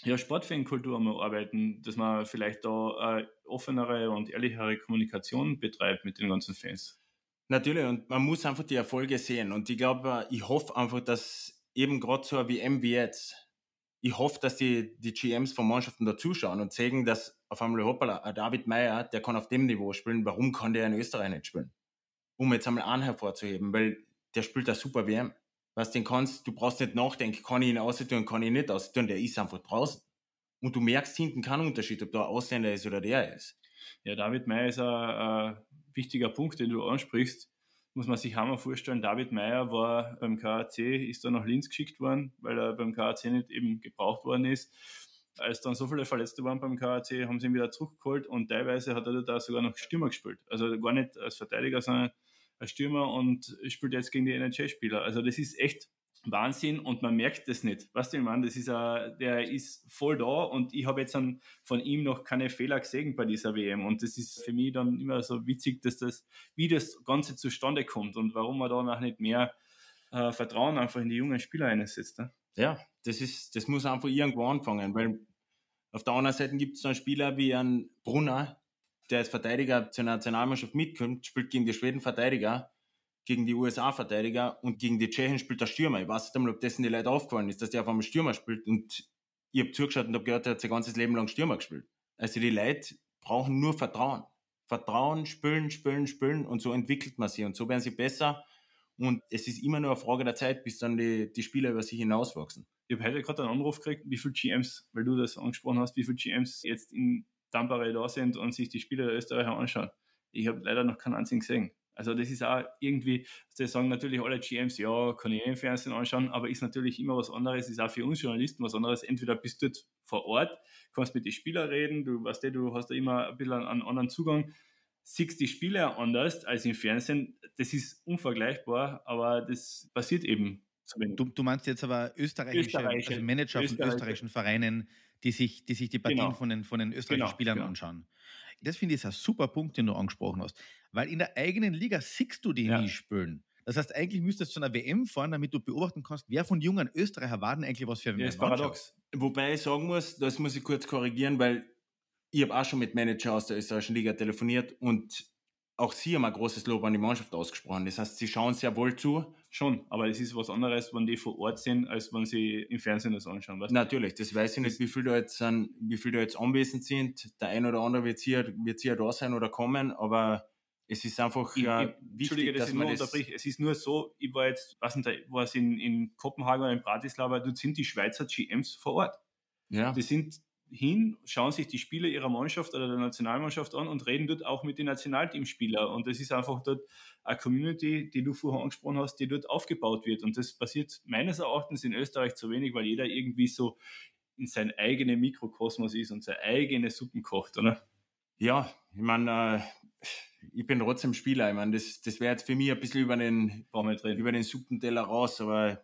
ja, Sportfankultur mal arbeiten, dass man vielleicht da offenere und ehrlichere Kommunikation betreibt mit den ganzen Fans. Natürlich, und man muss einfach die Erfolge sehen. Und ich glaube, ich hoffe einfach, dass eben gerade so eine WM wie jetzt, ich hoffe, dass die, die GMs von Mannschaften da zuschauen und sehen, dass auf einmal, hoppala, David Meyer, der kann auf dem Niveau spielen, warum kann der in Österreich nicht spielen? um jetzt einmal einen hervorzuheben, weil der spielt da super WM. Was den kannst, du brauchst nicht nachdenken, kann ich ihn aussehen, kann ich ihn nicht aussehen, der ist einfach draußen. Und du merkst hinten keinen Unterschied, ob da ein Ausländer ist oder der ist. Ja, David Meyer ist ein, ein wichtiger Punkt, den du ansprichst. Muss man sich einmal vorstellen, David Meyer war beim KAC, ist da nach Linz geschickt worden, weil er beim KAC nicht eben gebraucht worden ist als dann so viele Verletzte waren beim KAC, haben sie ihn wieder zurückgeholt und teilweise hat er da sogar noch Stürmer gespielt. Also gar nicht als Verteidiger, sondern als Stürmer und spielt jetzt gegen die NHL-Spieler. Also das ist echt Wahnsinn und man merkt das nicht. Was du, Mann, das ist a, der ist voll da und ich habe jetzt von ihm noch keine Fehler gesehen bei dieser WM und das ist für mich dann immer so witzig, dass das, wie das Ganze zustande kommt und warum man da noch nicht mehr äh, Vertrauen einfach in die jungen Spieler einsetzt. Ne? Ja, das ist, das muss einfach irgendwo anfangen, weil auf der anderen Seite gibt es dann Spieler wie ein Brunner, der als Verteidiger zur Nationalmannschaft mitkommt, spielt gegen die Schweden Verteidiger, gegen die USA Verteidiger und gegen die Tschechen spielt der Stürmer. Ich weiß nicht einmal, ob dessen die Leute aufgefallen ist, dass der auf einmal Stürmer spielt und ich habe zugeschaut und habe gehört, er hat sein ganzes Leben lang Stürmer gespielt. Also die Leute brauchen nur Vertrauen. Vertrauen, spülen, spülen, spülen und so entwickelt man sie und so werden sie besser und es ist immer nur eine Frage der Zeit, bis dann die, die Spieler über sich hinauswachsen. Ich habe heute gerade einen Anruf gekriegt, wie viele GMs, weil du das angesprochen hast, wie viele GMs jetzt in Tampere da sind und sich die Spieler der Österreicher anschauen. Ich habe leider noch keinen einzigen gesehen. Also das ist auch irgendwie, das sagen natürlich alle GMs, ja, kann ich eh im Fernsehen anschauen, aber ist natürlich immer was anderes, ist auch für uns Journalisten was anderes. Entweder bist du dort vor Ort, kannst mit den Spielern reden, du weißt du hast da immer ein bisschen einen anderen Zugang siehst die Spiele anders als im Fernsehen. Das ist unvergleichbar, aber das passiert eben Du, du, meinst jetzt aber österreichische, österreichische also Manager von österreichischen Vereinen, die sich die, sich die Partien genau. von, den, von den österreichischen genau, Spielern genau. anschauen. Das finde ich ein super Punkt, den du angesprochen hast. Weil in der eigenen Liga siehst du die ja. nie spielen. Das heißt, eigentlich müsstest du zu einer WM fahren, damit du beobachten kannst, wer von jungen Österreicher warten eigentlich was für ein ja, ist paradox. Wobei ich sagen muss, das muss ich kurz korrigieren, weil ich habe auch schon mit Manager aus der österreichischen Liga telefoniert und auch sie haben ein großes Lob an die Mannschaft ausgesprochen. Das heißt, sie schauen sehr wohl zu. Schon, aber es ist was anderes, wenn die vor Ort sind, als wenn sie im Fernsehen das anschauen. Weißt Natürlich, das weiß ich nicht, wie viele da jetzt sind, wie viele da jetzt anwesend sind. Der ein oder andere wird hier, wird hier da sein oder kommen, aber es ist einfach ich, ja, ich, wichtig, Entschuldige, dass, dass man das. Es ist nur so, ich war jetzt, was nicht, war es in, in Kopenhagen oder in Bratislava, dort sind die Schweizer GMs vor Ort. Ja. Die sind hin, schauen sich die Spieler ihrer Mannschaft oder der Nationalmannschaft an und reden dort auch mit den Nationalteamspielern. Und das ist einfach dort eine Community, die du vorher angesprochen hast, die dort aufgebaut wird. Und das passiert meines Erachtens in Österreich zu wenig, weil jeder irgendwie so in sein eigenen Mikrokosmos ist und seine eigene Suppen kocht, oder? Ja, ich meine, äh, ich bin trotzdem Spieler. Ich meine, das, das wäre jetzt für mich ein bisschen über den, über den Suppenteller raus, aber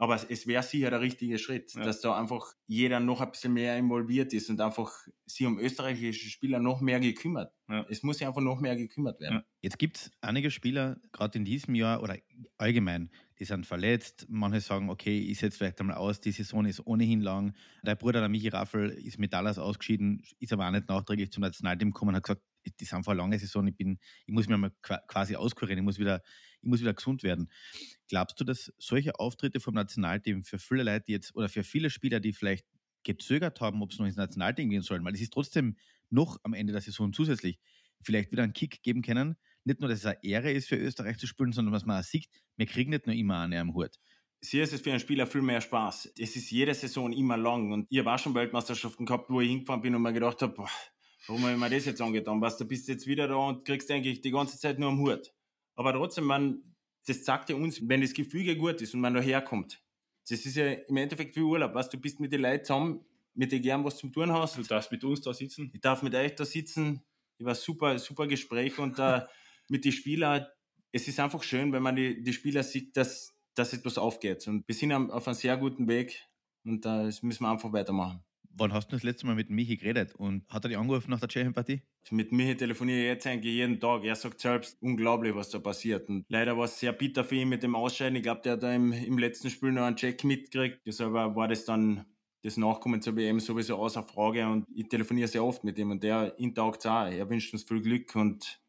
aber es wäre sicher der richtige Schritt, ja. dass da einfach jeder noch ein bisschen mehr involviert ist und einfach sich um österreichische Spieler noch mehr gekümmert. Ja. Es muss sich einfach noch mehr gekümmert werden. Ja. Jetzt gibt es einige Spieler, gerade in diesem Jahr oder allgemein, die sind verletzt. Manche sagen, okay, ich setze vielleicht einmal aus, die Saison ist ohnehin lang. Dein Bruder, der Michi Raffel, ist mit Dallas ausgeschieden, ist aber auch nicht nachträglich zum Nationalteam gekommen und hat gesagt, die sind vor eine lange Saison, ich, bin, ich muss mir mal quasi auskurieren, ich muss, wieder, ich muss wieder gesund werden. Glaubst du, dass solche Auftritte vom Nationalteam für viele Leute jetzt oder für viele Spieler, die vielleicht gezögert haben, ob sie noch ins Nationalteam gehen sollen, weil es ist trotzdem noch am Ende der Saison zusätzlich vielleicht wieder einen Kick geben können. Nicht nur, dass es eine Ehre ist für Österreich zu spielen, sondern dass man auch sieht, wir kriegen nicht nur immer eine am Hut. Hier ist es für einen Spieler viel mehr Spaß. Es ist jede Saison immer lang und ich habe auch schon Weltmeisterschaften gehabt, wo ich hingefahren bin und mir gedacht habe, warum habe ich mir das jetzt angetan? Was, du bist jetzt wieder da und kriegst eigentlich die ganze Zeit nur am Hut. Aber trotzdem, man, das sagt ja uns, wenn das Gefüge gut ist und man da herkommt. Das ist ja im Endeffekt wie Urlaub. Was, du bist mit den Leuten zusammen, mit denen gern was zum tun hast. Du darfst mit uns da sitzen. Ich darf mit euch da sitzen. Ich war super, super Gespräch und äh, mit den Spielern. Es ist einfach schön, wenn man die, die Spieler sieht, dass, dass etwas aufgeht. Und wir sind auf einem sehr guten Weg und äh, das müssen wir einfach weitermachen Wann hast du das letzte Mal mit Michi geredet und hat er dich angerufen nach der Tschechien-Partie? Mit Michi telefoniere ich jetzt eigentlich jeden Tag. Er sagt selbst, unglaublich, was da passiert. Und leider war es sehr bitter für ihn mit dem Ausscheiden. Ich glaube, der hat da im, im letzten Spiel noch einen Check mitgekriegt. Deshalb war das dann das Nachkommen zur WM sowieso außer Frage. Und ich telefoniere sehr oft mit ihm und der ihn taugt auch. Er wünscht uns viel Glück und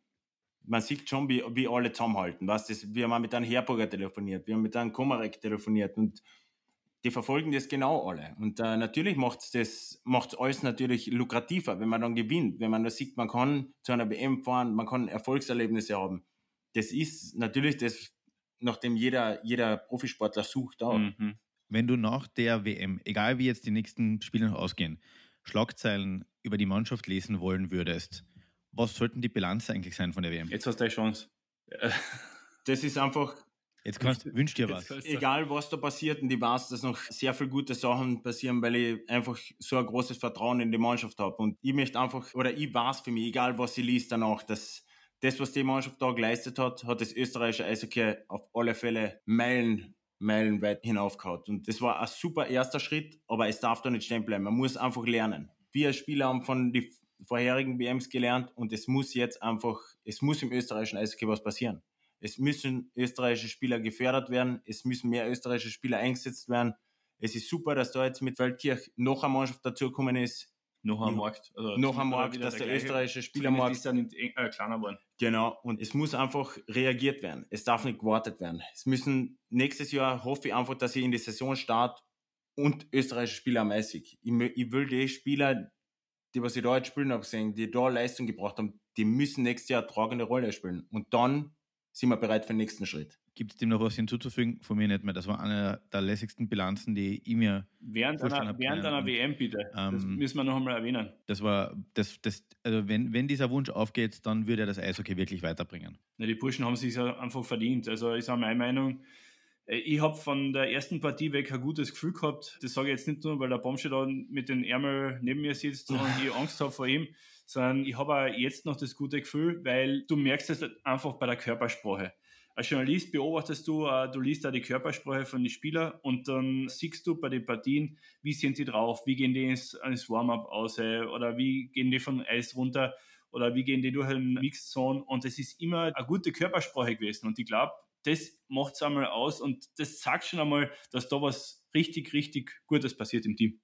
man sieht schon, wie, wie alle zusammenhalten. Weißt, das, wir haben mit einem Herburger telefoniert, wir haben mit einem Komarek telefoniert und die verfolgen das genau alle. Und äh, natürlich macht es das macht's alles natürlich lukrativer, wenn man dann gewinnt, wenn man da sieht, man kann zu einer WM fahren, man kann Erfolgserlebnisse haben. Das ist natürlich das, nachdem jeder, jeder Profisportler sucht auch. Mhm. Wenn du nach der WM, egal wie jetzt die nächsten Spiele noch ausgehen, Schlagzeilen über die Mannschaft lesen wollen würdest, was sollten die Bilanz eigentlich sein von der WM? Jetzt hast du eine Chance. das ist einfach Jetzt kannst, wünsch dir was. Egal, was da passiert, und ich weiß, dass noch sehr viele gute Sachen passieren, weil ich einfach so ein großes Vertrauen in die Mannschaft habe. Und ich möchte einfach, oder ich weiß für mich, egal was ich liest danach, dass das, was die Mannschaft da geleistet hat, hat das österreichische Eishockey auf alle Fälle Meilen, meilenweit hinaufgehauen. Und das war ein super erster Schritt, aber es darf da nicht stehen bleiben. Man muss einfach lernen. Wir Spieler haben von den vorherigen WMs gelernt und es muss jetzt einfach, es muss im österreichischen Eishockey was passieren. Es müssen österreichische Spieler gefördert werden. Es müssen mehr österreichische Spieler eingesetzt werden. Es ist super, dass da jetzt mit Feldkirch noch eine Mannschaft dazugekommen ist. Noch am Markt. Also noch am Markt, dass der, der österreichische Spielermarkt ist dann äh, kleiner geworden. Genau. Und es muss einfach reagiert werden. Es darf nicht gewartet werden. Es müssen nächstes Jahr hoffe ich einfach, dass ich in die Saison start und österreichische Spieler am Eis ich, ich will die Spieler, die was ich da jetzt spielen habe, sehen, die da Leistung gebracht haben, die müssen nächstes Jahr eine tragende Rolle spielen. Und dann sind wir bereit für den nächsten Schritt. Gibt es dem noch was hinzuzufügen? Von mir nicht mehr. Das war eine der lässigsten Bilanzen, die ich mir während einer, während einer WM bitte. Ähm, das müssen wir noch einmal erwähnen. Das war das, das also wenn, wenn dieser Wunsch aufgeht, dann würde er das Eishockey wirklich weiterbringen. Ja, die Burschen haben sich einfach verdient. Also ist auch meine Meinung. Äh, ich habe von der ersten Partie weg ein gutes Gefühl gehabt. Das sage ich jetzt nicht nur, weil der Bomsche da mit den Ärmel neben mir sitzt und ich Angst habe vor ihm sondern ich habe auch jetzt noch das gute Gefühl, weil du merkst es einfach bei der Körpersprache. Als Journalist beobachtest du, äh, du liest da die Körpersprache von den Spielern und dann siehst du bei den Partien, wie sind die drauf, wie gehen die ins, ins Warm-up aus oder wie gehen die von Eis runter oder wie gehen die durch einen Mixed Zone und es ist immer eine gute Körpersprache gewesen und ich glaube, das macht es einmal aus und das sagt schon einmal, dass da was richtig, richtig Gutes passiert im Team.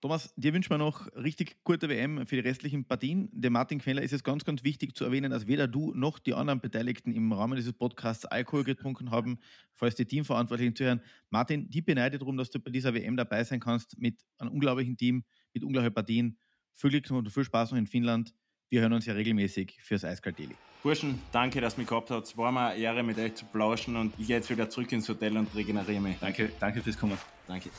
Thomas, dir wünschen wir noch richtig gute WM für die restlichen Partien. Der Martin Queller ist es ganz, ganz wichtig zu erwähnen, dass weder du noch die anderen Beteiligten im Rahmen dieses Podcasts Alkohol getrunken haben, falls die Teamverantwortlichen zuhören. Martin, die beneide darum, dass du bei dieser WM dabei sein kannst mit einem unglaublichen Team, mit unglaublichen Partien. Viel Glück und viel Spaß noch in Finnland. Wir hören uns ja regelmäßig fürs Eiskalt Daily. Burschen, danke, dass ihr mich gehabt habt. Es war mir eine Ehre, mit euch zu plauschen und ich gehe jetzt wieder zurück ins Hotel und regeneriere mich. Danke, danke fürs Kommen. Danke.